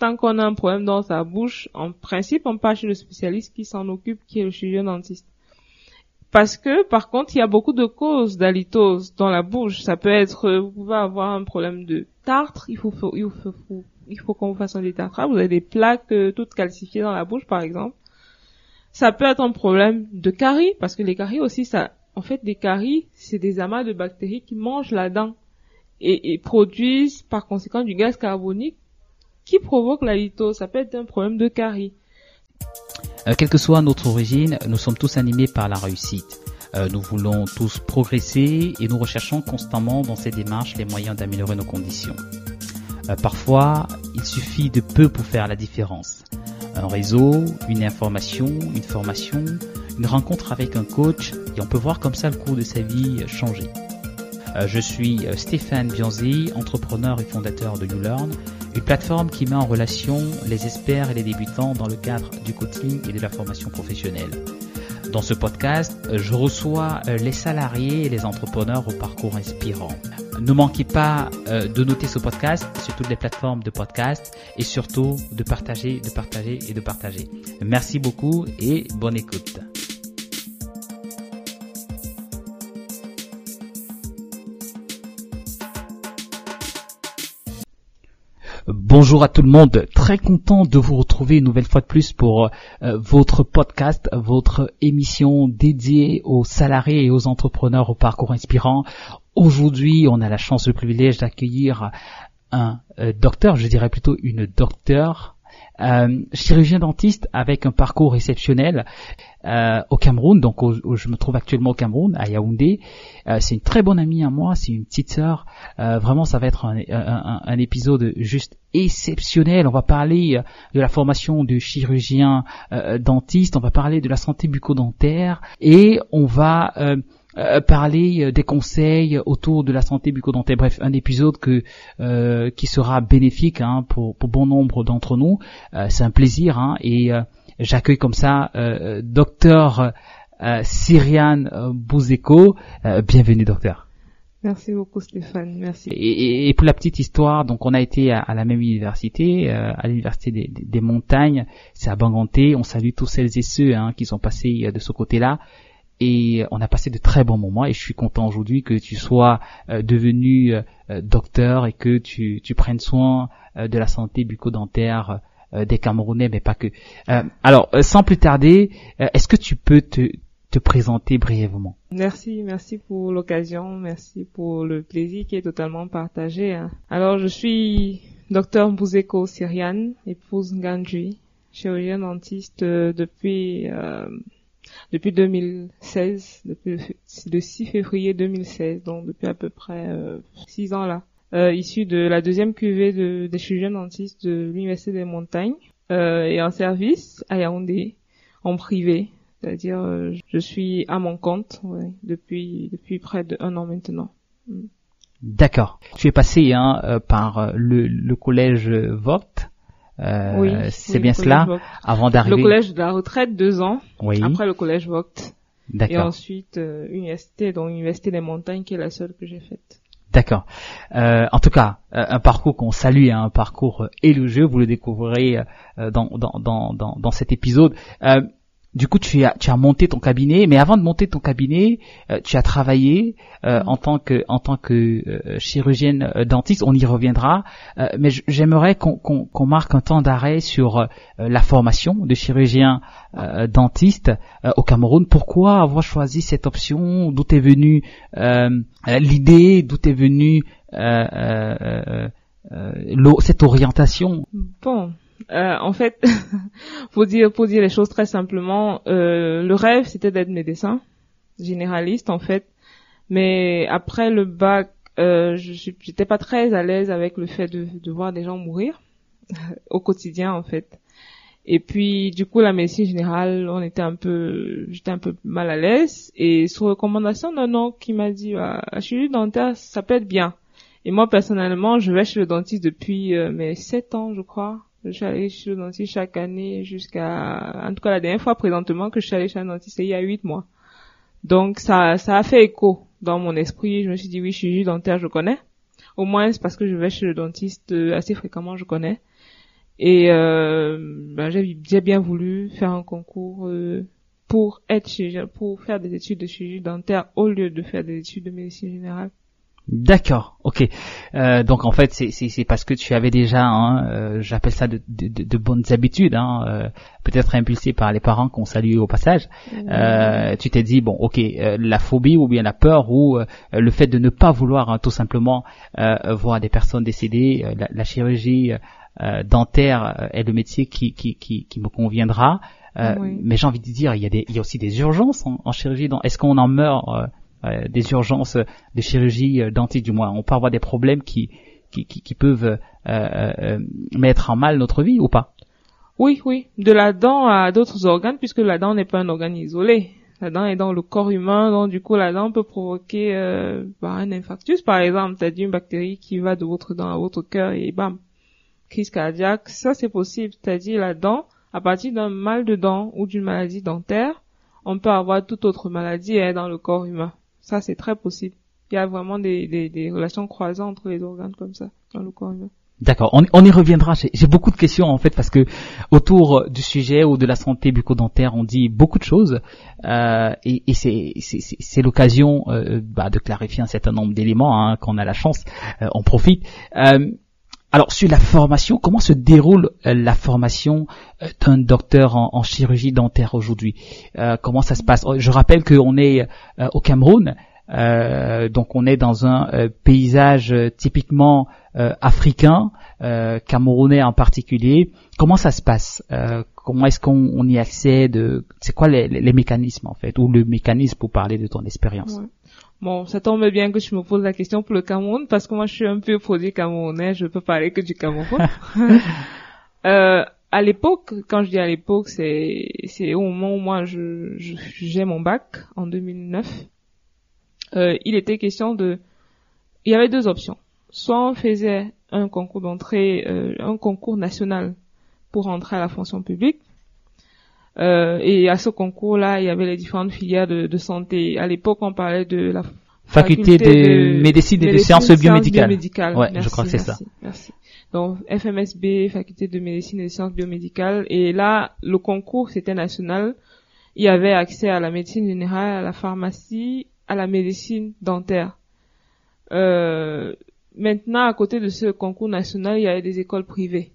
tant qu'on a un problème dans sa bouche, en principe, on part chez le spécialiste qui s'en occupe, qui est le chirurgien dentiste. Parce que, par contre, il y a beaucoup de causes d'halitose dans la bouche. Ça peut être, vous pouvez avoir un problème de tartre, il faut, qu'on vous fasse un détartrage. Vous avez des plaques euh, toutes calcifiées dans la bouche, par exemple. Ça peut être un problème de caries, parce que les caries aussi, en fait, des caries, c'est des amas de bactéries qui mangent la dent et produisent par conséquent du gaz carbonique qui provoque la litose. Ça peut être un problème de carie. Euh, quelle que soit notre origine, nous sommes tous animés par la réussite. Euh, nous voulons tous progresser et nous recherchons constamment dans ces démarches les moyens d'améliorer nos conditions. Euh, parfois, il suffit de peu pour faire la différence. Un réseau, une information, une formation, une rencontre avec un coach et on peut voir comme ça le cours de sa vie changer. je suis Stéphane Bianzi, entrepreneur et fondateur de YouLearn une plateforme qui met en relation les experts et les débutants dans le cadre du coaching et de la formation professionnelle. Dans ce podcast, je reçois euh, les salariés et les entrepreneurs au parcours inspirant. Ne manquez pas euh, de noter ce podcast sur toutes les plateformes de podcast et surtout de partager, de partager et de partager. Merci beaucoup et bonne écoute. Bonjour à tout le monde, très content de vous retrouver une nouvelle fois de plus pour euh, votre podcast, votre émission dédiée aux salariés et aux entrepreneurs au parcours inspirant. Aujourd'hui, on a la chance, le privilège d'accueillir un euh, docteur, je dirais plutôt une docteure euh, chirurgien dentiste avec un parcours exceptionnel euh, au Cameroun, donc où, je me trouve actuellement au Cameroun, à Yaoundé. Euh, c'est une très bonne amie à moi, c'est une petite sœur. vraiment, ça va être un, épisode juste exceptionnel. On va parler de la formation de chirurgien dentiste, on va parler de la santé bucco-dentaire et on va euh, parler euh, des conseils autour de la santé bucco-dentaire. Bref, un épisode que euh, qui sera bénéfique hein, pour, pour bon nombre d'entre nous. C'est un plaisir hein, et j'accueille comme ça docteur Cyriane Bouzeko. bienvenue docteur. Merci beaucoup Stéphane, merci. Et, et, pour la petite histoire, donc on a été à, la même université, à l'université des, des, montagnes, c'est à Banganté. On salue tous celles et ceux hein, qui sont passés de ce côté-là et on a passé de très bons moments et je suis content aujourd'hui que tu sois euh, devenu euh, docteur et que tu, tu prennes soin euh, de la santé bucco-dentaire des Camerounais, mais pas que. alors, sans plus tarder, est-ce que tu peux te, te présenter brièvement? Merci, merci pour l'occasion, merci pour le plaisir qui est totalement partagé. Hein. Alors, je suis docteur Bouzeko Syriane, épouse Ngandji, chirurgien dentiste depuis depuis 2016, depuis le 6 février 2016, donc depuis à peu près euh, 6 ans là, euh, issu de la deuxième cuvée de, des chirurgiens dentistes de l'Université des Montagnes euh, et en service à Yaoundé, en privé, c'est-à-dire euh, je suis à mon compte ouais, depuis depuis près d'un an maintenant. Mm. D'accord. Tu es passé hein, euh, par le, le collège euh, oui, c'est bien cela. Avant d'arriver. Le collège de la retraite, deux ans. Oui. Après le collège Vogt. D'accord. Et ensuite euh, université, donc université des montagnes, qui est la seule que j'ai faite. D'accord. Euh, en tout cas, euh, un parcours qu'on salue, hein, un parcours élogieux. Vous le découvrirez dans, dans, dans, dans, dans cet épisode. Du coup, tu as, tu as monté ton cabinet, mais avant de monter ton cabinet, euh, tu as travaillé euh, en tant que, en tant que euh, chirurgienne dentiste. On y reviendra, mais j'aimerais qu'on marque un temps d'arrêt sur la formation de chirurgien dentiste au Cameroun. Pourquoi avoir choisi cette option? D'où est venue l'idée? D'où est venue cette orientation? Bon, euh, en fait, pour dire pour dire les choses très simplement, euh, le rêve c'était d'être médecin généraliste en fait, mais après le bac, euh, je j'étais pas très à l'aise avec le fait de, de voir des gens mourir au quotidien en fait. Et puis du coup la médecine générale, on était un peu, j'étais un peu mal à l'aise. Et sur recommandation d'un oncle qui m'a dit, ah, la chirurgie dentaire, ça peut être bien. Et moi personnellement, je vais chez le dentiste depuis euh, mes sept ans, je crois. Je suis allée chez le dentiste chaque année jusqu'à, en tout cas la dernière fois présentement que je suis allée chez un dentiste, c'est il y a huit mois. Donc ça, ça a fait écho dans mon esprit. Je me suis dit oui, je suis dentaire, je connais. Au moins c'est parce que je vais chez le dentiste assez fréquemment, je connais. Et euh, ben, j'ai bien voulu faire un concours euh, pour être chirurgien, pour faire des études de chirurgie dentaire au lieu de faire des études de médecine générale. D'accord, ok. Euh, donc en fait, c'est parce que tu avais déjà, hein, euh, j'appelle ça de, de, de, bonnes habitudes, hein, euh, peut-être impulsé par les parents qu'on salue au passage. Euh, tu t'es dit bon, ok, euh, la phobie ou bien la peur ou euh, le fait de ne pas vouloir hein, tout simplement voir des personnes décédées, la, la, chirurgie dentaire est le métier qui, qui, qui, qui me conviendra. Mais j'ai envie de dire, il y a, des, il y a aussi des urgences en, en chirurgie. Est-ce qu'on en meurt euh, des urgences de chirurgie euh, dentiste du moins. On peut avoir des problèmes qui qui, peuvent euh, mettre en mal notre vie ou pas? Oui, oui. De la dent à d'autres organes, puisque la dent n'est pas un organe isolé. La dent est dans le corps humain, donc du coup la dent peut provoquer bah, un infarctus par exemple, c'est-à-dire une bactérie qui va de votre dent à votre cœur et bam, crise cardiaque. Ça c'est possible, c'est-à-dire la dent, à partir d'un mal de dent ou d'une maladie dentaire, on peut avoir toute autre maladie hein, dans le corps humain. Ça, c'est très possible. Il y a vraiment des, des, des, relations croisées entre les organes comme ça dans le corps humain. D'accord, on, on, y reviendra. J'ai beaucoup de questions en fait parce que autour du sujet ou de la santé bucco-dentaire, on dit beaucoup de choses euh, et, et c'est l'occasion euh, bah, de clarifier un certain nombre d'éléments hein, qu'on a la chance, euh, on profite. Alors sur la formation, comment se déroule euh, la formation euh, d'un docteur en, chirurgie dentaire aujourd'hui? Euh, Comment ça se passe? Je rappelle qu'on est au Cameroun, donc on est dans un paysage typiquement africain, camerounais en particulier. Comment ça se passe? Comment est-ce qu'on y accède? C'est quoi les, mécanismes en fait, ou le mécanisme pour parler de ton expérience? Bon, ça tombe bien que tu me poses la question pour le Cameroun parce que moi je suis un peu produit camerounais, je peux parler que du Cameroun. euh, à l'époque, quand je dis à l'époque, c'est c'est au moment où moi je j'ai mon bac en 2009. Euh, il était question de, il y avait deux options. Soit on faisait un concours d'entrée, euh, un concours national pour entrer à la fonction publique, euh, et à ce concours-là, il y avait les différentes filières de, de santé. À l'époque, on parlait de la faculté, de, médecine et de sciences biomédicales. Ouais, je crois que c'est ça. Merci. Donc FMSB, faculté de médecine et de sciences biomédicales. Et là, le concours, c'était national. Il y avait accès à la médecine générale, à la pharmacie, à la médecine dentaire. Euh, maintenant, à côté de ce concours national, il y avait des écoles privées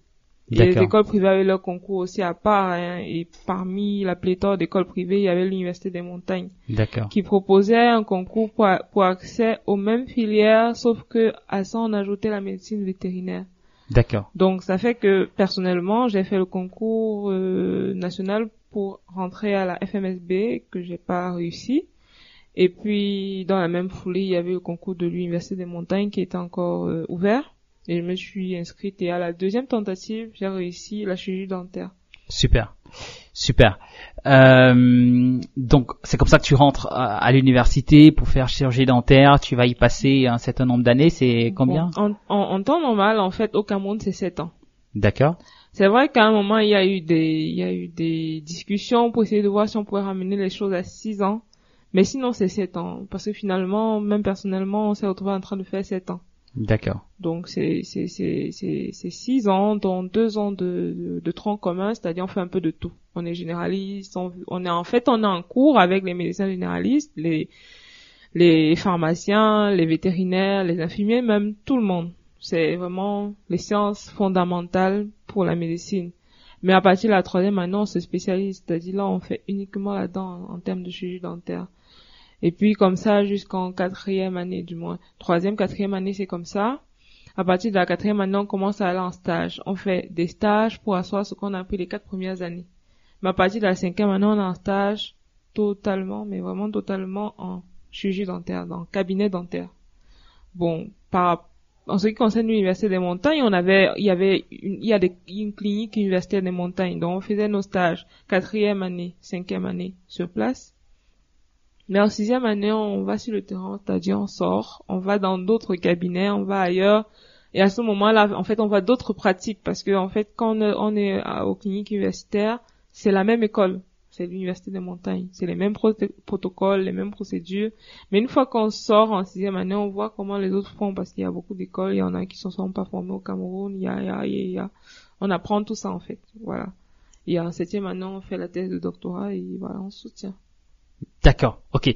les écoles privées avaient leur concours aussi à part. Hein, et parmi la pléthore d'écoles privées, il y avait l'Université des montagnes. Qui proposait un concours pour, pour accès aux mêmes filières, sauf que à ça, on ajoutait la médecine vétérinaire. D'accord. Donc ça fait que personnellement, j'ai fait le concours euh, national pour rentrer à la FMSB que j'ai pas réussi. Et puis dans la même foulée, il y avait le concours de l'Université des montagnes qui était encore euh, ouvert. Et je me suis inscrite et à la deuxième tentative, j'ai réussi la chirurgie dentaire. Super, super. Euh, donc c'est comme ça que tu rentres à, l'université pour faire chirurgie dentaire. Tu vas y passer un certain nombre d'années. C'est combien en, en, temps normal, en fait, au Cameroun, c'est 7 ans. D'accord. C'est vrai qu'à un moment, il y a eu des, il y a eu des discussions pour essayer de voir si on pouvait ramener les choses à 6 ans. Mais sinon, c'est 7 ans. Parce que finalement, même personnellement, on s'est retrouvé en train de faire 7 ans. D'accord. Donc c'est c'est c'est c'est six ans, dont deux ans de, de, tronc commun, c'est-à-dire on fait un peu de tout. On est généraliste, on, est en fait on est en cours avec les médecins généralistes, les les pharmaciens, les vétérinaires, les infirmiers, même tout le monde. C'est vraiment les sciences fondamentales pour la médecine. Mais à partir de la troisième année, on se spécialise, c'est-à-dire là on fait uniquement là-dedans en termes de chirurgie dentaire. Et puis comme ça jusqu'en quatrième année du moins. Troisième, quatrième année, c'est comme ça. À partir de la quatrième année, on commence à aller en stage. On fait des stages pour asseoir ce qu'on a appris les quatre premières années. Mais à partir de la cinquième année, on est en stage totalement, mais vraiment totalement en chirurgie dentaire, dans cabinet dentaire. Bon, par en ce qui concerne l'université des montagnes, on avait, il y avait, une, il y a une clinique universitaire des montagnes, donc on faisait nos stages quatrième année, cinquième année sur place. Mais en sixième année, on va sur le terrain, c'est-à-dire on sort, on va dans d'autres cabinets, on va ailleurs. Et à ce moment-là, en fait, on voit d'autres pratiques parce que, en fait, quand on est aux cliniques universitaires, c'est la même école. C'est l'université des montagnes. C'est les mêmes protocoles, les mêmes procédures. Mais une fois qu'on sort en sixième année, on voit comment les autres font parce qu'il y a beaucoup d'écoles. Il y en a qui sont pas formés au Cameroun. Il y a, il y a, il y a on apprend tout ça en fait. Voilà. Et en septième maintenant, on fait la thèse de doctorat et voilà, on soutient. D'accord, ok.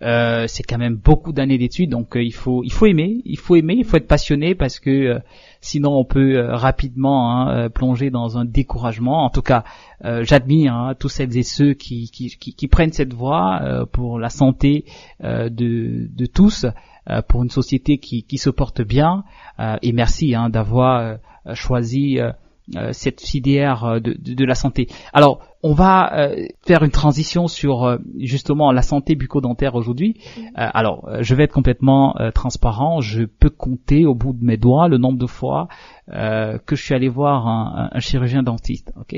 Euh, c'est quand même beaucoup d'années d'études, donc euh, il faut il faut aimer, il faut aimer, il faut être passionné parce que euh, sinon on peut euh, rapidement hein, plonger dans un découragement. En tout cas, j'admire hein, tous celles et ceux qui qui, qui, qui prennent cette voie pour la santé de de tous, pour une société qui qui se porte bien. et merci hein, d'avoir choisi euh, cette filière euh, de, de, la santé. Alors, on va euh, faire une transition sur justement la santé bucco-dentaire aujourd'hui. alors, je vais être complètement transparent. Je peux compter au bout de mes doigts le nombre de fois que je suis allé voir un, un chirurgien dentiste. Ok,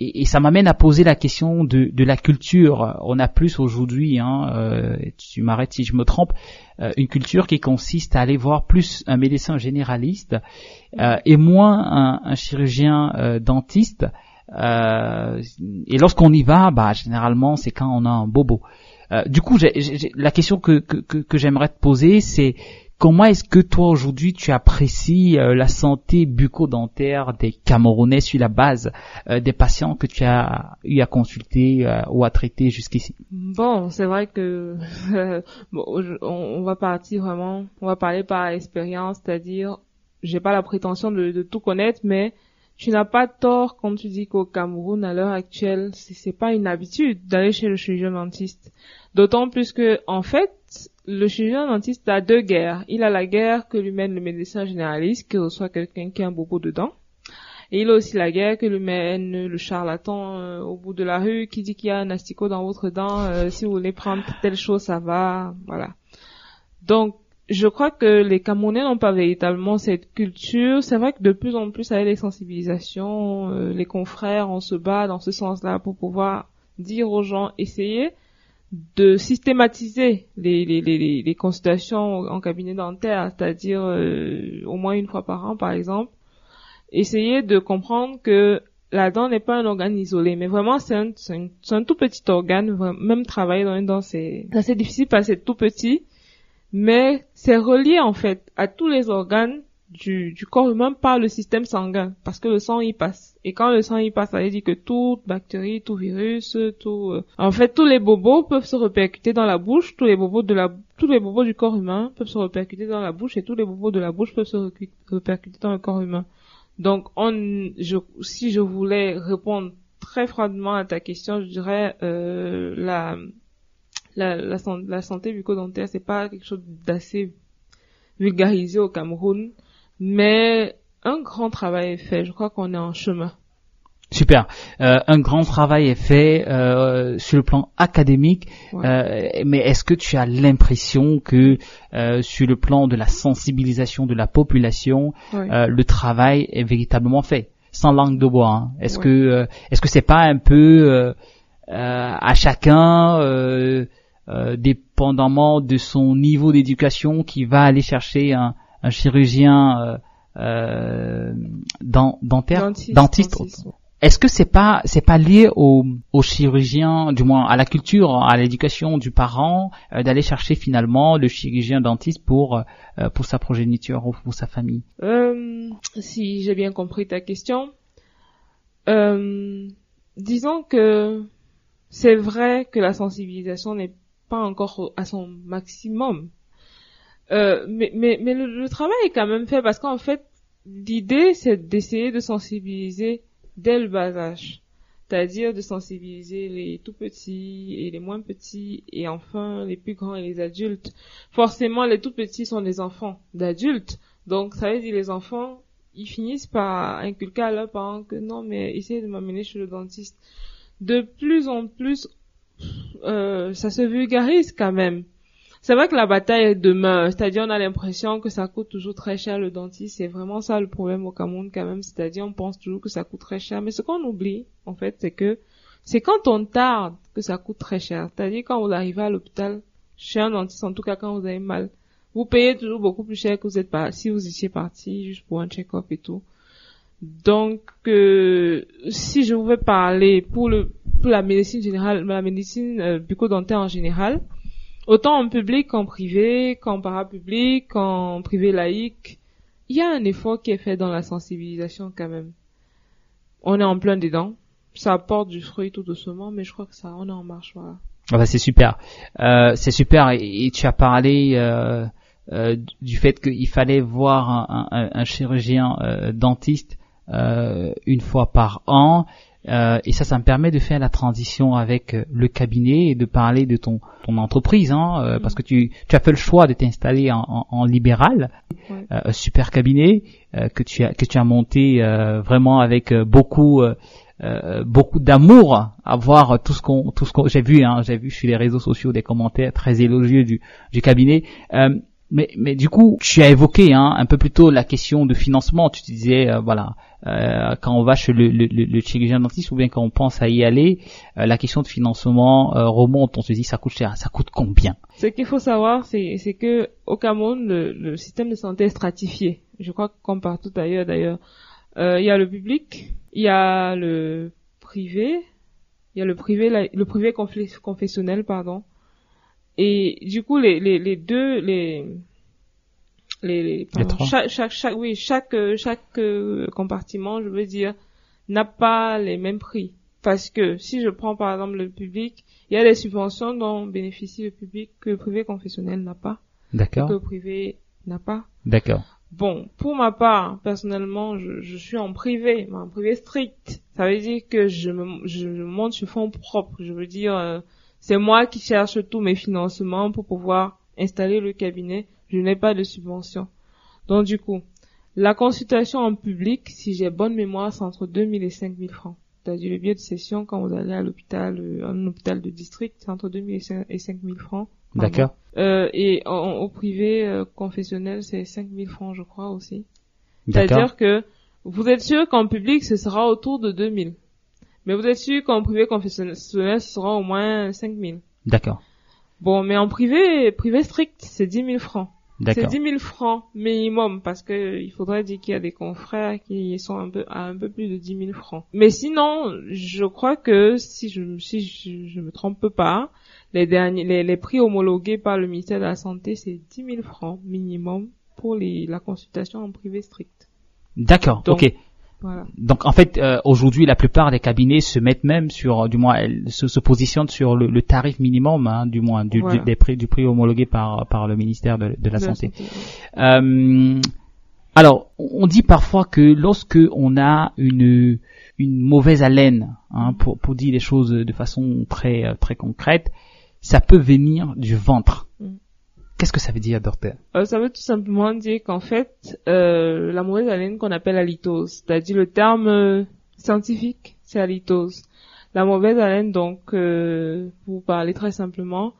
et, ça m'amène à poser la question de, la culture. On a plus aujourd'hui, hein, euh, tu m'arrêtes si je me trompe, euh, une culture qui consiste à aller voir plus un médecin généraliste euh, et moins un, chirurgien euh, dentiste. Euh, et lorsqu'on y va, bah généralement c'est quand on a un bobo. du coup, la question que, que, que j'aimerais te poser, c'est Comment est-ce que toi aujourd'hui tu apprécies euh, la santé bucco-dentaire des Camerounais sur la base euh, des patients que tu as eu à consulter euh, ou à traiter jusqu'ici? Bon, c'est vrai que on, va partir vraiment, on va parler par expérience, c'est-à-dire j'ai pas la prétention de, de, tout connaître, mais tu n'as pas tort quand tu dis qu'au Cameroun à l'heure actuelle, c'est pas une habitude d'aller chez le chirurgien dentiste. D'autant plus que en fait, le chirurgien dentiste a deux guerres. Il a la guerre que lui mène le médecin généraliste, qui reçoit quelqu'un qui a un bobo dedans. Et il a aussi la guerre que lui mène le charlatan euh, au bout de la rue qui dit qu'il y a un asticot dans votre dent. Euh, si vous voulez prendre telle chose, ça va. Voilà. Donc, je crois que les Camerounais n'ont pas véritablement cette culture. C'est vrai que de plus en plus avec les sensibilisations, euh, les confrères, on se bat dans ce sens-là pour pouvoir dire aux gens, essayez de systématiser les, les, les, les consultations en cabinet dentaire, c'est-à-dire euh, au moins une fois par an par exemple, essayer de comprendre que la dent n'est pas un organe isolé, mais vraiment c'est un, un, tout petit organe, même travailler dans une dent c'est assez difficile parce que c'est tout petit, mais c'est relié en fait à tous les organes du, du corps humain par le système sanguin, parce que le sang y passe. Et quand le sang y passe, ça veut dire que toute bactérie, tout virus, tout, euh, en fait, tous les bobos peuvent se répercuter dans la bouche, tous les bobos de la, tous les bobos du corps humain peuvent se répercuter dans la bouche et tous les bobos de la bouche peuvent se répercuter dans le corps humain. Donc, on, je, si je voulais répondre très froidement à ta question, je dirais euh, la, la, la, la santé bucco-dentaire, c'est pas quelque chose d'assez vulgarisé au Cameroun. Mais un grand travail est fait. Je crois qu'on est en chemin. Super. Euh, un grand travail est fait euh, sur le plan académique, euh, mais est-ce que tu as l'impression que euh, sur le plan de la sensibilisation de la population, euh, le travail est véritablement fait, sans langue de bois hein? Est-ce que euh, est-ce que c'est pas un peu à chacun, dépendamment de son niveau d'éducation, qui va aller chercher un, un chirurgien euh, euh dentaire, dentiste. Est-ce que c'est pas c'est pas lié au, au chirurgien, du moins à la culture, à l'éducation du parent, euh, d'aller chercher finalement le chirurgien dentiste pour euh, pour sa progéniture ou pour sa famille? Euh, Si j'ai bien compris ta question, disons que c'est vrai que la sensibilisation n'est pas encore à son maximum euh, mais mais, mais le, travail est quand même fait parce qu'en fait, l'idée, c'est d'essayer de sensibiliser dès le bas âge. C'est-à-dire de sensibiliser les tout petits et les moins petits et enfin les plus grands et les adultes. Forcément, les tout petits sont des enfants d'adultes. Donc, ça veut dire les enfants, ils finissent par inculquer à leurs parents que non, mais essayez de m'amener chez le dentiste. De plus en plus, euh, ça se vulgarise quand même c'est vrai que la bataille est demain. C'est-à-dire, on a l'impression que ça coûte toujours très cher le dentiste. C'est vraiment ça le problème au Cameroun quand même. C'est-à-dire, on pense toujours que ça coûte très cher. Mais ce qu'on oublie, en fait, c'est que c'est quand on tarde que ça coûte très cher. C'est-à-dire, quand vous arrivez à l'hôpital, chez un dentiste, en tout cas quand vous avez mal, vous payez toujours beaucoup plus cher que si vous étiez parti juste pour un check-up et tout. Donc, euh, si je pouvais parler pour le pour la médecine générale, la médecine euh, bucco-dentaire en général, autant en public qu'en privé, qu'en parapublic, qu'en privé laïque, il y a un effort qui est fait dans la sensibilisation quand même. on est en plein dedans. Ça apporte du fruit tout doucement, mais je crois que ça, on est en marche, voilà. Ah bah c'est super, euh, c'est super. Et, tu as parlé euh, euh, du fait qu'il fallait voir un, un, chirurgien euh, dentiste euh, une fois par an. Euh, et ça, ça me permet de faire la transition avec euh, le cabinet et de parler de ton, ton entreprise, hein, euh, parce que tu, tu as fait le choix de t'installer en, en, en, libéral, euh, un super cabinet euh, que tu as que tu as monté euh, vraiment avec beaucoup beaucoup d'amour à voir tout ce qu'on tout ce qu'on j'ai vu hein, j'ai vu sur les réseaux sociaux des commentaires très élogieux du du cabinet. Euh, mais, mais du coup, tu as évoqué hein, un peu plus tôt la question de financement. Tu disais, euh, voilà, euh, quand on va chez le, le, le, chirurgien dentiste ou bien quand on pense à y aller, euh, la question de financement euh, remonte. On se dit, ça coûte cher. Ça coûte combien? Ce qu'il faut savoir, c'est, c'est que au Cameroun, le, le système de santé est stratifié. Je crois que comme partout ailleurs, d'ailleurs, Euh, il y a le public, il y a le privé, il y a le privé, le privé confessionnel, pardon. Et du coup, les, les, les deux, les, les, les- pardon, chaque, chaque, chaque, oui, chaque, euh, chaque euh, compartiment, je veux dire, n'a pas les mêmes prix. Parce que si je prends par exemple le public, il y a des subventions dont bénéficie le public que le privé confessionnel n'a pas, que D'accord, le privé n'a pas. d'accord, Bon, pour ma part, personnellement, je, je suis en privé, mais en privé strict. Ça veut dire que je me, je monte sur fonds propres. Je veux dire, euh, c'est moi qui cherche tous mes financements pour pouvoir installer le cabinet. Je n'ai pas de subvention. Donc du coup, la consultation en public, si j'ai bonne mémoire, c'est entre 2000 et 5000 francs. C'est-à-dire le billet de session quand vous allez à l'hôpital, euh, un hôpital de district, c'est entre 2000 et 5 et 5000 francs. d'accord, Euh, et en, au privé euh, confessionnel, c'est 5000 francs, je crois aussi. d'accord, C'est-à-dire que vous êtes sûr qu'en public, ce sera autour de 2000. Mais vous êtes sûr qu'en privé confessionnel, ce sera au moins 5000. d'accord, Bon, mais en privé, privé strict, c'est 10 000 francs. C'est d'accord, 10 000 francs minimum parce que il faudrait dire qu'il y a des confrères qui sont un peu à un peu plus de 10 000 francs. Mais sinon, je crois que si je si je, je me trompe pas, les derniers les, les prix homologués par le ministère de la santé c'est 10 000 francs minimum pour les la consultation en privé strict. d'accord. Ok. Voilà. Donc en fait, euh, aujourd'hui, la plupart des cabinets se mettent même sur, du moins, elles se, se positionnent sur le, le tarif minimum, hein, du moins, du, Voilà. du- des prix, du prix homologué par par le ministère de, de la De la santé. Euh, alors, on dit parfois que lorsque on a une une mauvaise haleine, hein, pour pour dire les choses de façon très euh, très concrète, ça peut venir du ventre. Qu'est-ce que ça veut dire, docteur? Euh, ça veut tout simplement dire qu'en fait, euh, la mauvaise haleine qu'on appelle halitose, c'est-à-dire le terme euh, scientifique, c'est halitose. La mauvaise haleine, donc, euh, pour parler très simplement,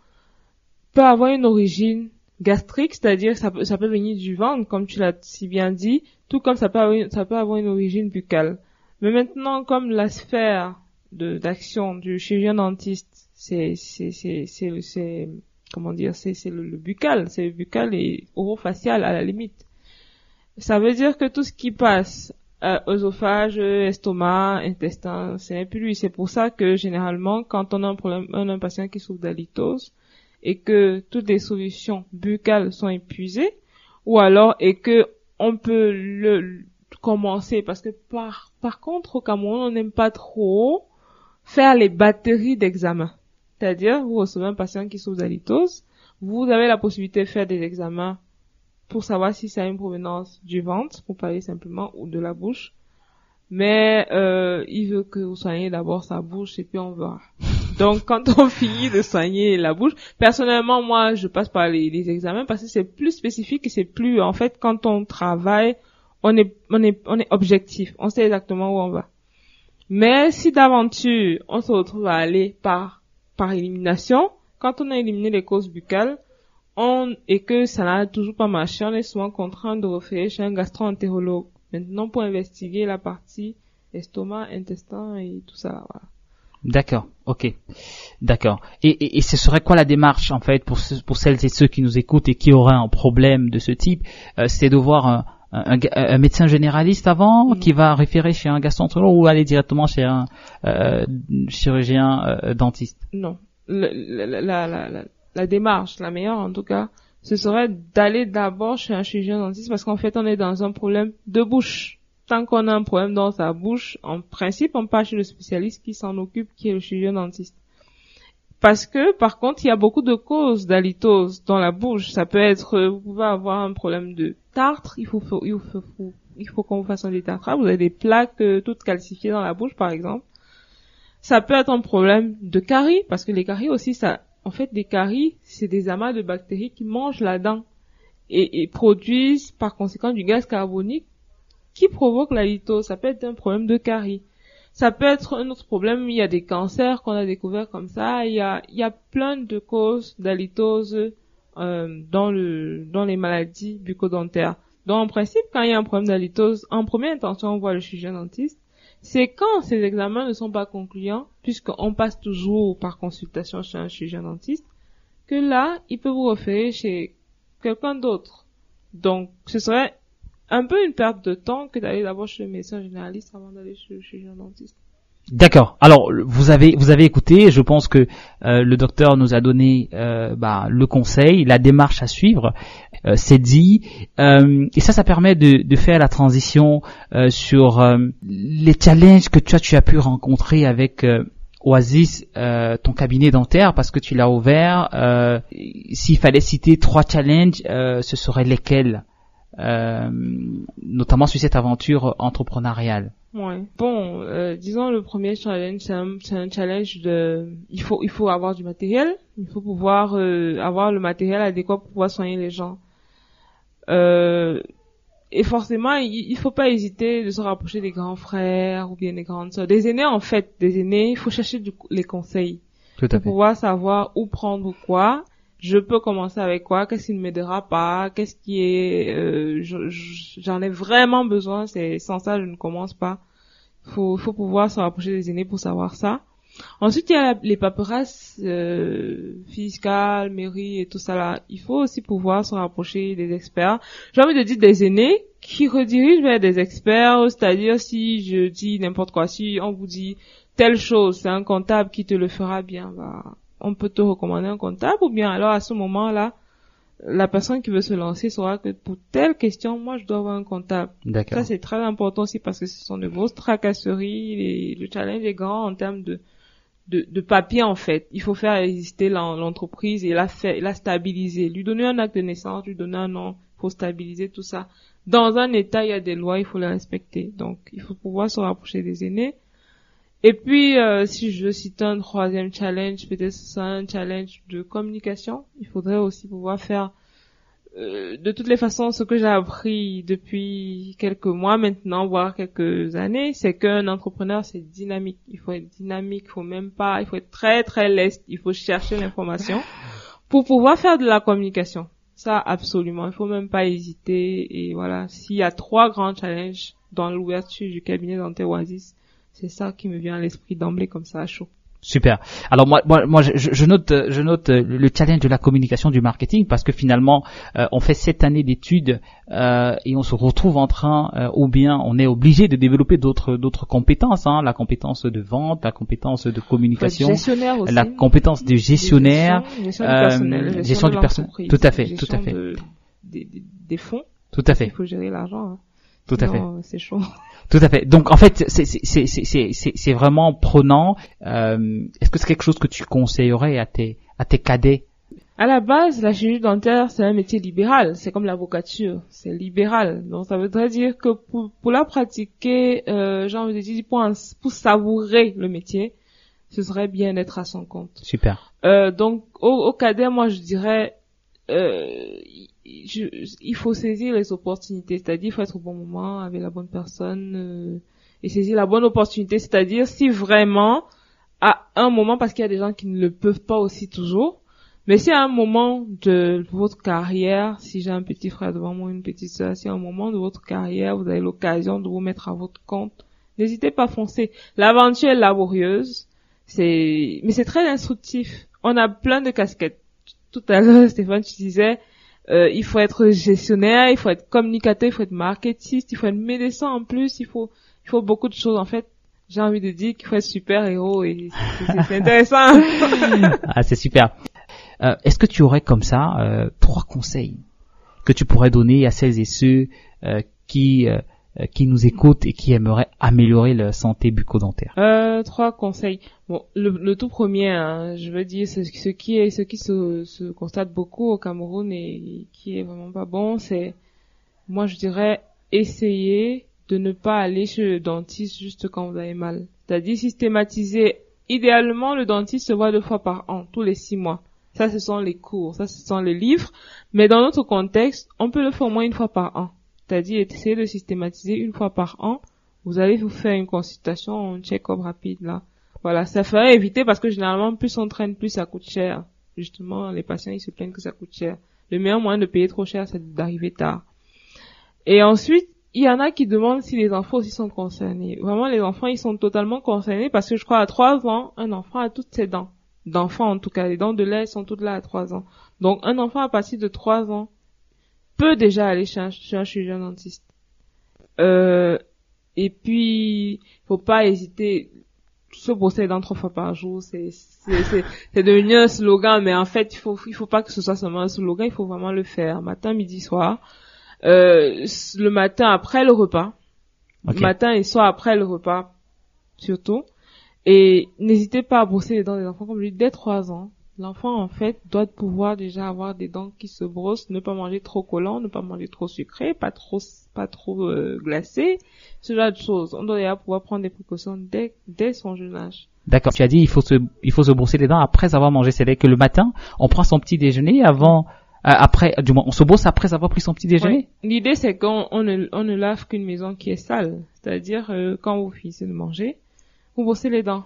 peut avoir une origine gastrique, c'est-à-dire ça ça peut venir du ventre, comme tu l'as si bien dit, tout comme ça peut avoir une, origine buccale. Mais maintenant, comme la sphère d'action du chirurgien dentiste, c'est comment dire, c'est c'est le, le buccal, c'est le buccal et orofacial à la limite. Ça veut dire que tout ce qui passe euh, œsophage, estomac, intestin, ce n'est plus lui. C'est pour ça que généralement, quand on a un problème, on a un patient qui souffre d'halitose et que toutes les solutions buccales sont épuisées, ou alors et que on peut le, le commencer parce que par par contre au Cameroun on n'aime pas trop faire les batteries d'examen. C'est-à-dire, vous recevez un patient qui souffre d'halitose, vous avez la possibilité de faire des examens pour savoir si ça a une provenance du ventre, pour parler simplement, ou de la bouche. Mais euh, il veut que vous soignez d'abord sa bouche et puis on verra. Donc quand on finit de soigner la bouche, personnellement moi je passe par les, les examens parce que c'est plus spécifique et c'est plus en fait quand on travaille, on est on est on est objectif, on sait exactement où on va. Mais si d'aventure on se retrouve à aller par par élimination, quand on a éliminé les causes buccales, on, et que ça n'a toujours pas marché, on est souvent contraint de refaire chez un gastro-entérologue. Maintenant, pour investiguer la partie estomac, intestin et tout ça. D'accord, ok, d'accord. Et, ce serait quoi la démarche en fait pour ce- pour celles et ceux qui nous écoutent et qui auraient un problème de ce type euh, C'est de voir un, un, médecin généraliste avant qui va référer chez un gastroentérologue ou aller directement chez un euh, chirurgien euh, dentiste? Non. Le- la, la, la, la, démarche, la meilleure en tout cas, ce serait d'aller d'abord chez un chirurgien dentiste parce qu'en fait, on est dans un problème de bouche. tant qu'on a un problème dans sa bouche, en principe, on part chez le spécialiste qui s'en occupe, qui est le chirurgien dentiste. Parce que, par contre, il y a beaucoup de causes d'halitose dans la bouche. Ça peut être, vous pouvez avoir un problème de tartre, il faut, il faut, il faut qu'on vous fasse un détartrage. Vous avez des plaques euh, toutes calcifiées dans la bouche, par exemple. Ça peut être un problème de caries, parce que les caries aussi, ça, en fait, des caries, c'est des amas de bactéries qui mangent la dent et, produisent, par conséquent, du gaz carbonique qui provoque la litose. Ça peut être un problème de carie. Ça peut être un autre problème. Il y a des cancers qu'on a découverts comme ça. Il y a, il y a plein de causes d'halitose euh, dans le dans les maladies bucco-dentaires. Donc en principe, quand il y a un problème d'halitose, en première intention, on voit le chirurgien dentiste. C'est quand ces examens ne sont pas concluants, puisqu'on passe toujours par consultation chez un chirurgien dentiste, que là, il peut vous référer chez quelqu'un d'autre. Donc, ce serait un peu une perte de temps que d'aller d'abord chez le médecin généraliste avant d'aller chez, un dentiste. D'accord. Alors vous avez vous avez écouté. Je pense que euh, le docteur nous a donné euh, bah, le conseil, la démarche à suivre. Euh, c'est dit. et ça, ça permet de, de faire la transition sur les challenges que toi tu as pu rencontrer avec Oasis, ton cabinet dentaire, parce que tu l'as ouvert. S'il fallait citer trois challenges, ce seraient lesquels? euh, notamment sur cette aventure entrepreneuriale Ouais. Bon, euh, disons le premier challenge, c'est un, un, challenge de, il faut, il faut avoir du matériel, il faut pouvoir euh, avoir le matériel adéquat pour pouvoir soigner les gens. Euh, et forcément, il, il faut pas hésiter de se rapprocher des grands frères ou bien des grandes sœurs, des aînés en fait, des aînés. Il faut chercher du, les conseils Tout à pour pouvoir savoir où prendre quoi je peux commencer avec quoi? Qu'est-ce qui ne m'aidera pas? Qu'est-ce qui est euh, J'en ai vraiment besoin. C'est sans ça je ne commence pas. Faut faut pouvoir se rapprocher des aînés pour savoir ça. Ensuite il y a les paperasses euh, fiscales, mairie et tout ça là. Il faut aussi pouvoir se rapprocher des experts. J'ai envie de dire des aînés qui redirigent vers des experts. C'est-à-dire si je dis n'importe quoi, si on vous dit telle chose, c'est un comptable qui te le fera bien. Bah, on peut te recommander un comptable ou bien alors à ce moment-là, la personne qui veut se lancer saura que pour telle question, moi, je dois avoir un comptable. Ça, c'est très important aussi parce que ce sont de grosses tracasseries. et le challenge est grand en termes de, de, de papier, en fait. Il faut faire exister l'entreprise et la, faire, la stabiliser. Lui donner un acte de naissance, lui donner un nom, il faut stabiliser tout ça. Dans un État, il y a des lois, il faut les respecter. Donc, il faut pouvoir se rapprocher des aînés. Et puis, euh, si je cite un troisième challenge, peut-être c'est un challenge de communication. Il faudrait aussi pouvoir faire euh, de toutes les façons ce que j'ai appris depuis quelques mois maintenant, voire quelques années, c'est qu'un entrepreneur c'est dynamique. Il faut être dynamique, il faut même pas, il faut être très très leste, il faut chercher l'information pour pouvoir faire de la communication. Ça absolument, il faut même pas hésiter. Et voilà, s'il y a trois grands challenges dans l'ouverture du cabinet d'Anteoasis, c'est ça qui me vient à l'esprit d'emblée comme ça à chaud. Super. Alors moi, moi, moi je, je, note, je note le challenge de la communication du marketing parce que finalement, euh, on fait sept années d'études euh, et on se retrouve en train, euh, ou bien on est obligé de développer d'autres d'autres compétences, hein, la compétence de vente, la compétence de communication, la compétence de gestionnaire, gestion, du personnel, tout à fait, tout à fait, des, fonds. Tout à fait. Il faut gérer l'argent. Hein. Tout à fait. C'est chaud. Tout à fait. Donc en fait, c'est vraiment prenant. Euh, Est-ce que c'est quelque chose que tu conseillerais à tes à tes cadets? À la base, la chirurgie dentaire, c'est un métier libéral. C'est comme l'avocature, c'est libéral. Donc ça voudrait dire que pour, pour la pratiquer, euh, j'ai envie de dire pour, pour savourer le métier, ce serait bien d'être à son compte. Super. Euh, donc au, au cadet, moi je dirais euh, il faut saisir les opportunités, c'est-à-dire il faut être au bon moment avec la bonne personne euh, et saisir la bonne opportunité, c'est-à-dire si vraiment à un moment, parce qu'il y a des gens qui ne le peuvent pas aussi toujours, mais si à un moment de votre carrière, si j'ai un petit frère devant moi, une petite soeur, si à un moment de votre carrière, vous avez l'occasion de vous mettre à votre compte, n'hésitez pas à foncer. L'aventure est laborieuse, c'est, mais c'est très instructif. On a plein de casquettes. Tout à l'heure, Stéphane, tu disais, euh, il faut être gestionnaire, il faut être communicateur, il faut être marketiste, il faut être médecin en plus, il faut, il faut beaucoup de choses en fait. J'ai envie de dire qu'il faut être super héros et c'est intéressant. ah, c'est super. Euh, Est-ce que tu aurais comme ça euh, trois conseils que tu pourrais donner à celles et ceux euh, qui euh, qui nous écoutent et qui aimeraient améliorer leur santé bucco-dentaire euh, Trois conseils. Bon, le, tout premier, hein, je veux dire, ce, ce qui est, ce qui se, se, constate beaucoup au Cameroun et qui est vraiment pas bon, c'est, moi je dirais, essayer de ne pas aller chez le dentiste juste quand vous avez mal. C'est-à-dire systématiser. Idéalement, le dentiste se voit deux fois par an, tous les six mois. Ça, ce sont les cours, ça, ce sont les livres. Mais dans notre contexte, on peut le faire au moins une fois par an. C'est-à-dire essayer de systématiser une fois par an. Vous allez vous faire une consultation, un check-up rapide là. Voilà, ça ferait éviter parce que généralement, plus on traîne, plus ça coûte cher. Justement, les patients, ils se plaignent que ça coûte cher. Le meilleur moyen de payer trop cher, c'est d'arriver tard. Et ensuite, il y en a qui demandent si les enfants aussi sont concernés. Vraiment, les enfants, ils sont totalement concernés parce que je crois à trois ans, un enfant a toutes ses dents. D'enfants, en tout cas, les dents de lait sont toutes là à trois ans. Donc, un enfant à partir de trois ans peut déjà aller chez un, chez un chirurgien dentiste. Euh, et puis, faut pas hésiter. Se brosser les dents trois fois par jour, c'est c'est devenu un slogan, mais en fait, il faut il faut pas que ce soit seulement un slogan, il faut vraiment le faire matin, midi, soir. Euh, le matin après le repas, matin et soir après le repas, surtout. Et n'hésitez pas à brosser les dents des enfants, comme je dis, dès trois ans. L'enfant, en fait, doit pouvoir déjà avoir des dents qui se brossent, ne pas manger trop collant, ne pas manger trop sucré, pas trop, pas trop euh, glacé, ce genre de choses. On doit déjà pouvoir prendre des précautions dès, dès son jeune âge. D'accord. Tu as dit il faut se il faut se brosser les dents après avoir mangé. C'est vrai que le matin, on prend son petit déjeuner avant euh, après du moins on se brosse après avoir pris son petit déjeuner? L'idée c'est qu'on on ne on ne lave qu'une maison qui est sale, c'est-à-dire euh, quand vous finissez de manger, vous brossez les dents.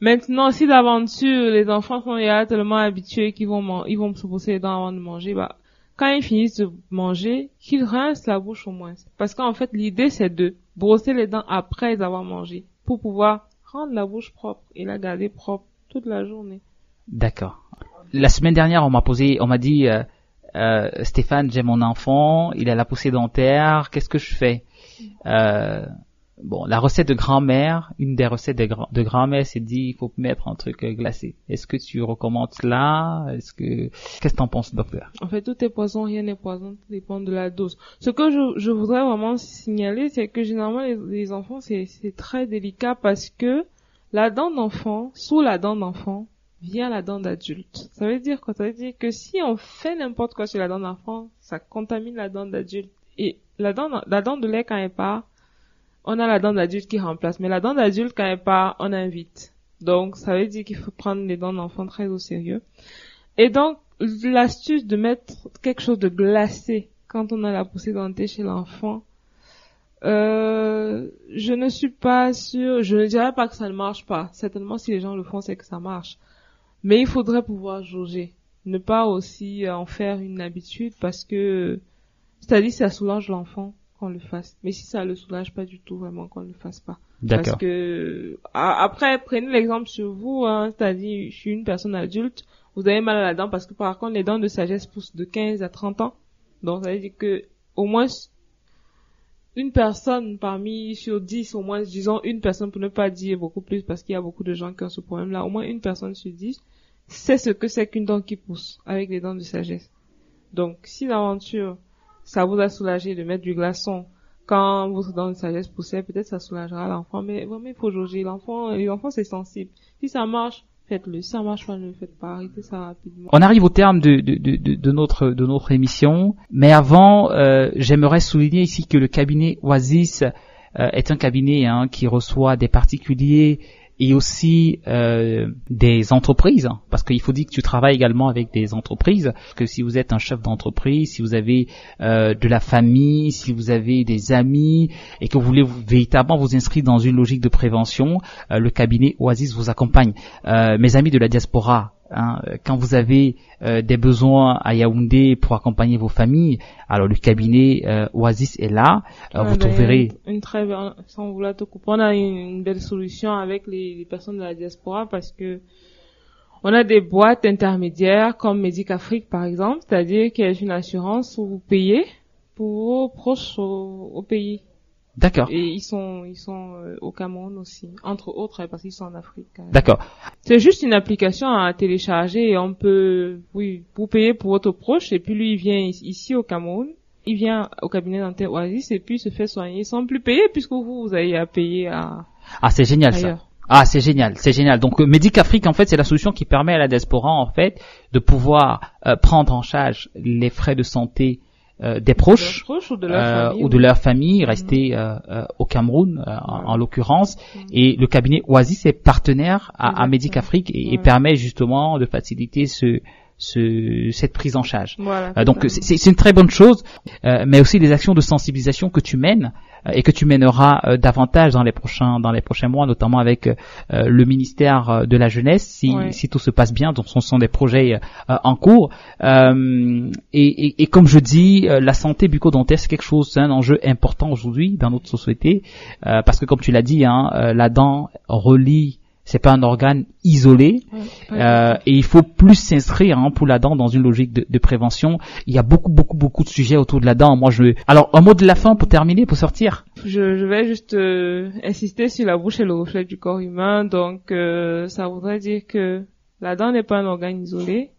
Maintenant, si d'aventure les enfants sont tellement habitués qu'ils vont ils vont se brosser les dents avant de manger, bah quand ils finissent de manger, qu'ils rincent la bouche au moins. Parce qu'en fait, l'idée c'est de brosser les dents après avoir mangé pour pouvoir rendre la bouche propre et la garder propre toute la journée. D'accord. La semaine dernière, on m'a posé, on m'a dit, euh, euh, Stéphane, j'ai mon enfant, il a la poussée dentaire, qu'est-ce que je fais? Euh, Bon, la recette de grand-mère, une des recettes de, grand-mère, c'est dit, il faut mettre un truc glacé. Est-ce que tu recommandes cela? Est-ce que qu'est-ce que t'en penses, docteur? En fait, tout est poison, rien n'est poison, tout dépend de la dose. Ce que je, je voudrais vraiment signaler, c'est que généralement les, enfants, c'est très délicat parce que la dent d'enfant, sous la dent d'enfant, vient la dent d'adulte. Ça veut dire quoi? Ça veut dire que si on fait n'importe quoi sur la dent d'enfant, ça contamine la dent d'adulte. Et la dent, la dent de lait quand elle part, on a la dent d'adulte qui remplace. Mais la dent d'adulte, quand elle part, on invite. Donc, ça veut dire qu'il faut prendre les dents d'enfant très au sérieux. Et donc, l'astuce de mettre quelque chose de glacé quand on a la poussée dentée chez l'enfant, euh, je ne suis pas sûre, je ne dirais pas que ça ne marche pas. Certainement, si les gens le font, c'est que ça marche. Mais il faudrait pouvoir jauger. Ne pas aussi en faire une habitude parce que, c'est-à-dire, ça soulage l'enfant qu'on le fasse. Mais si ça le soulage pas du tout, vraiment qu'on le fasse pas. Parce que après, prenez l'exemple sur vous, hein, c'est-à-dire, je suis une personne adulte, vous avez mal à la dent parce que par contre les dents de sagesse poussent de 15 à 30 ans. Donc ça veut dire que au moins une personne parmi sur 10, au moins disons une personne pour ne pas dire beaucoup plus parce qu'il y a beaucoup de gens qui ont ce problème-là, au moins une personne sur 10 sait ce que c'est qu'une dent qui pousse avec les dents de sagesse. Donc si l'aventure ça vous a soulagé de mettre du glaçon quand votre dent de sagesse poussait, peut-être ça soulagera l'enfant, mais vraiment il faut jauger. L'enfant, l'enfant c'est sensible. Si ça marche, faites-le. Si ça marche pas, ne le faites pas. Arrêtez ça rapidement. On arrive au terme de, de, de, de notre de notre émission, mais avant, euh, j'aimerais souligner ici que le cabinet Oasis euh, est un cabinet hein, qui reçoit des particuliers et aussi euh, des entreprises, parce qu'il faut dire que tu travailles également avec des entreprises, que si vous êtes un chef d'entreprise, si vous avez euh, de la famille, si vous avez des amis et que vous voulez véritablement vous inscrire dans une logique de prévention, euh, le cabinet Oasis vous accompagne. mes amis de la diaspora, Hein, quand vous avez euh, des besoins à Yaoundé pour accompagner vos familles, alors le cabinet euh, Oasis est là. Euh, vous trouverez une, très belle, sans vouloir te couper, on a une, belle solution avec les, personnes de la diaspora parce que on a des boîtes intermédiaires comme Afrique par exemple, c'est-à-dire qu'il y a une assurance où vous payez pour vos proches au pays. D'accord. Et ils sont ils sont euh, au Cameroun aussi, entre autres parce qu'ils sont en Afrique. D'accord. C'est juste une application à télécharger et on peut oui vous payer pour votre proche et puis lui il vient ici au Cameroun il vient au cabinet dentaire Oasis et puis se fait soigner sans plus payer puisque vous, vous avez à payer à Ah, c'est génial ça. Ah, c'est génial, c'est génial. Donc, euh, Médicafrique, en fait, c'est la solution qui permet à la diaspora, en fait, de pouvoir euh, prendre en charge les frais de santé des proches. Ou de leur euh, famille. ou de leur famille restés euh, euh, au Cameroun euh, en, l'occurrence Mhm. et le cabinet Oasis est partenaire à, à Exactement. Médicafrique et, permet justement de faciliter ce, ce cette prise en charge. Voilà. Euh, donc c'est une très bonne chose, euh, mais aussi des actions de sensibilisation que tu mènes euh, et que tu mèneras euh, davantage dans les prochains dans les prochains mois, notamment avec euh, le ministère de la jeunesse, si, Ouais. si tout se passe bien. Donc ce sont des projets euh, en cours. Euh, et, et- et comme je dis, euh, la santé bucco-dentaire c'est quelque chose, c'est un enjeu important aujourd'hui dans notre société, euh, parce que comme tu l'as dit, hein, euh, la dent relie c'est pas un organe isolé, Ouais, euh, et il faut plus s'inscrire hein, pour la dent dans une logique de, de prévention. Il y a beaucoup, beaucoup, beaucoup de sujets autour de la dent. Moi, je. Alors, un mot de la fin pour terminer, pour sortir. Je, je vais juste euh, insister sur la bouche et le reflet du corps humain. Donc, euh, ça voudrait dire que la dent n'est pas un organe isolé.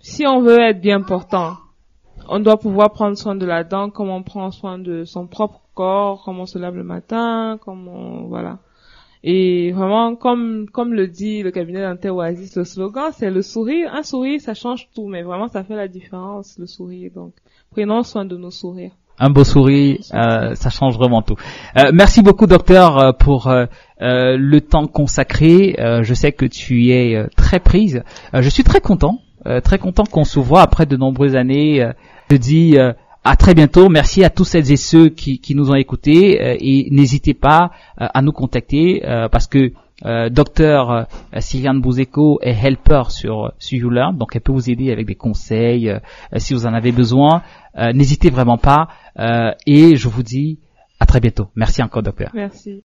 Si on veut être bien portant, on doit pouvoir prendre soin de la dent comme on prend soin de son propre corps, comme on se lave le matin, comme on, voilà. Et vraiment, comme, comme le dit le cabinet dentaire Oasis, le slogan, c'est le sourire. Un sourire, ça change tout, mais vraiment, ça fait la différence, le sourire. Donc, prenons soin de nos sourires. Un beau sourire, euh, ça change vraiment tout. Euh, merci beaucoup, docteur, euh, pour euh, euh, le temps consacré. Euh, je sais que tu es très prise. Euh, je suis très content, euh, très content qu'on se voit après de nombreuses années. Euh, je dis euh, à très bientôt. Merci à tous celles et ceux qui, qui nous ont écoutés euh, et n'hésitez pas euh, à nous contacter euh, parce que euh, docteur euh, Sylviane Bouzeko est helper sur sur YouLearn, donc elle peut vous aider avec des conseils euh, si vous en avez besoin. Euh, n'hésitez vraiment pas euh, et je vous dis à très bientôt. Merci encore docteur. Merci.